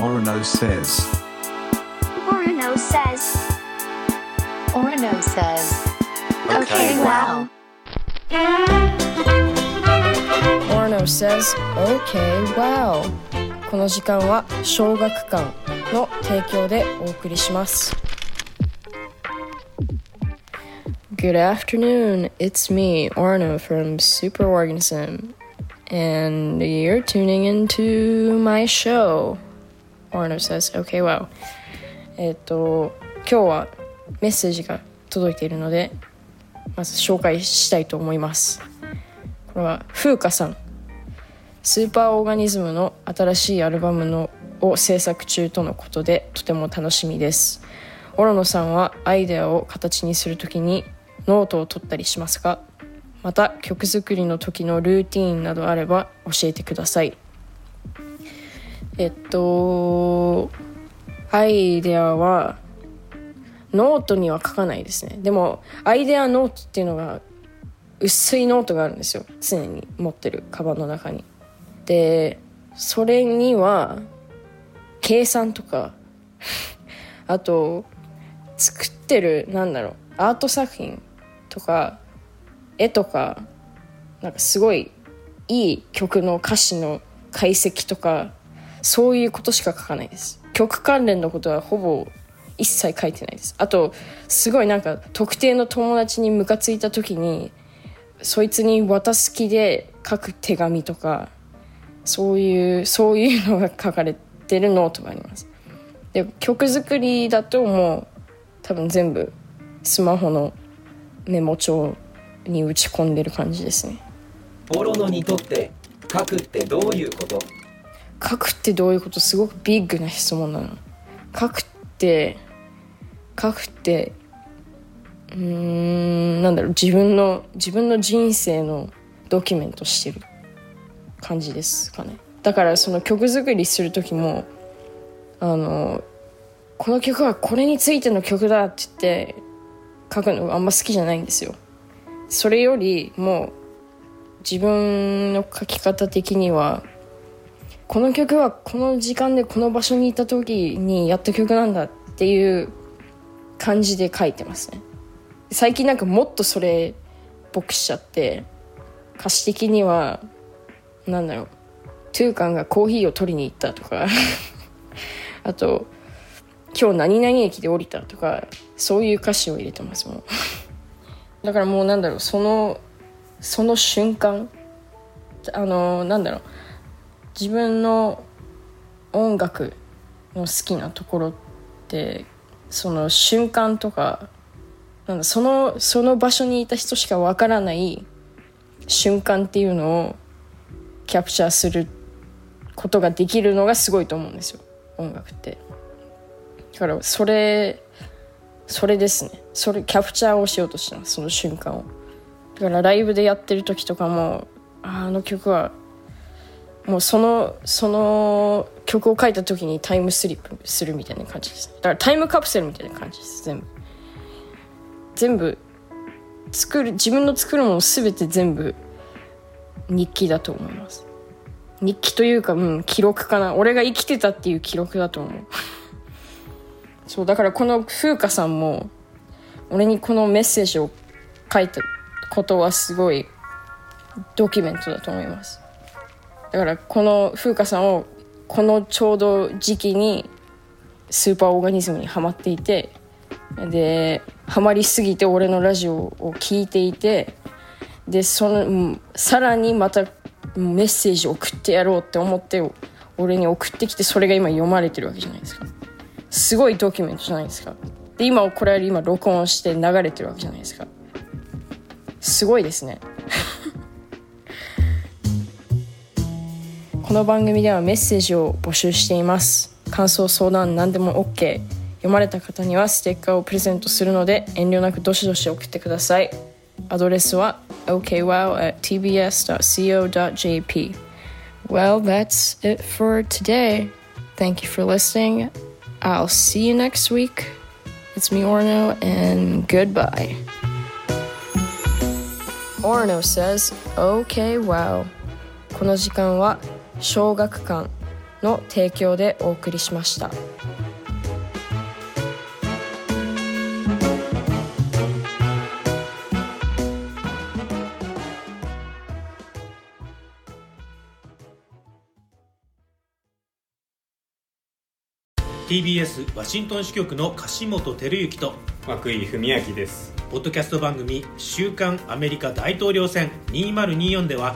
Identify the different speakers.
Speaker 1: Orono says.
Speaker 2: Orono says.
Speaker 3: Orono says.
Speaker 2: Okay, wow.
Speaker 4: Orno says, OK, wow. この時間は小学館の提供でお送りします。Good afternoon, it's me, Orno from Superorganism, and you're tuning into my show. Orno says, OK, wow. えっと、今日はメッセージが届いているので、まず紹介したいと思います。これは風花さんスーパーオーガニズムの新しいアルバムのを制作中とのことでとても楽しみですオロノさんはアイデアを形にするときにノートを取ったりしますか？また曲作りの時のルーティーンなどあれば教えてくださいえっとアイデアはノートには書かないですね。でもアイデアノートっていうのが薄いノートがあるんですよ。常に持ってる。カバンの中に。でそれには計算とかあと作ってるなんだろうアート作品とか絵とかなんかすごいいい曲の歌詞の解析とかそういうことしか書かないです。曲関連のことはほぼ一切書いてないです。あとすごいなんか特定の友達にムカついた時にそいつに渡す気で書く手紙とかそういうそういうのが書かれてるノートがあります。で曲作りだともう多分全部スマホのメモ帳に打ち込んでる感じですね。
Speaker 5: ポロノにとって書くってどういうこと？
Speaker 4: 書くってどういうこと？すごくビッグな質問なの。書くって書くってうーんなんだろう。自分の自分の人生のドキュメントしてる感じですかね。だからその曲作りする時もあのこの曲はこれについての曲だって言って書くのがあんま好きじゃないんですよ。それよりもう自分の書き方的にはこの曲はこの時間でこの場所にいた時にやった曲なんだっていう感じで書いてますね。最近なんかもっとそれっぽくしちゃって歌詞的にはなんだろうトゥーカンがコーヒーを取りに行ったとか あと今日何々駅で降りたとかそういう歌詞を入れてますもん。だからもうなんだろうそのその瞬間あのなんだろう自分の音楽の好きなところってその瞬間とかなんだそのその場所にいた人しかわからない瞬間っていうのをキャプチャーすることができるのがすごいと思うんですよ音楽って。だからそれそれですね。それキャプチャーをしようとしてますその瞬間を。だからライブでやってる時とかもああの曲はもうそのその曲を書いた時にタイムスリップするみたいな感じです。だからタイムカプセルみたいな感じです。全部。全部作る自分の作るもの全て全部日記だと思います。日記というかうん記録かな。俺が生きてたっていう記録だと思う。そうだからこの風花さんも俺にこのメッセージを書いたことはすごいドキュメントだと思います。だからこの風花さんをこのちょうど時期にスーパーオーガニズムにはまっていてでハマりすぎて俺のラジオを聞いていてでそのさらにまたメッセージを送ってやろうって思って俺に送ってきてそれが今読まれてるわけじゃないですか。すごいドキュメントじゃないですか。で今これは今録音して流れてるわけじゃないですか。すごいですね。この番組ではメッセージを募集しています感想相談何でも OK 読まれた方にはステッカーをプレゼントするので遠慮なくどしどし送ってくださいアドレスは okwow.tbs.co.jp Well, that's it for today. Thank you for listening. I'll see you next week. It's me, Orno, and goodbye. Orno says, Okay, wow. この時間は小学館の提供でお送りしました。
Speaker 1: TBS ワシントン支局の樫本照之と
Speaker 6: 涌井文明です
Speaker 1: ポッドキャスト番組「週刊アメリカ大統領選2024」では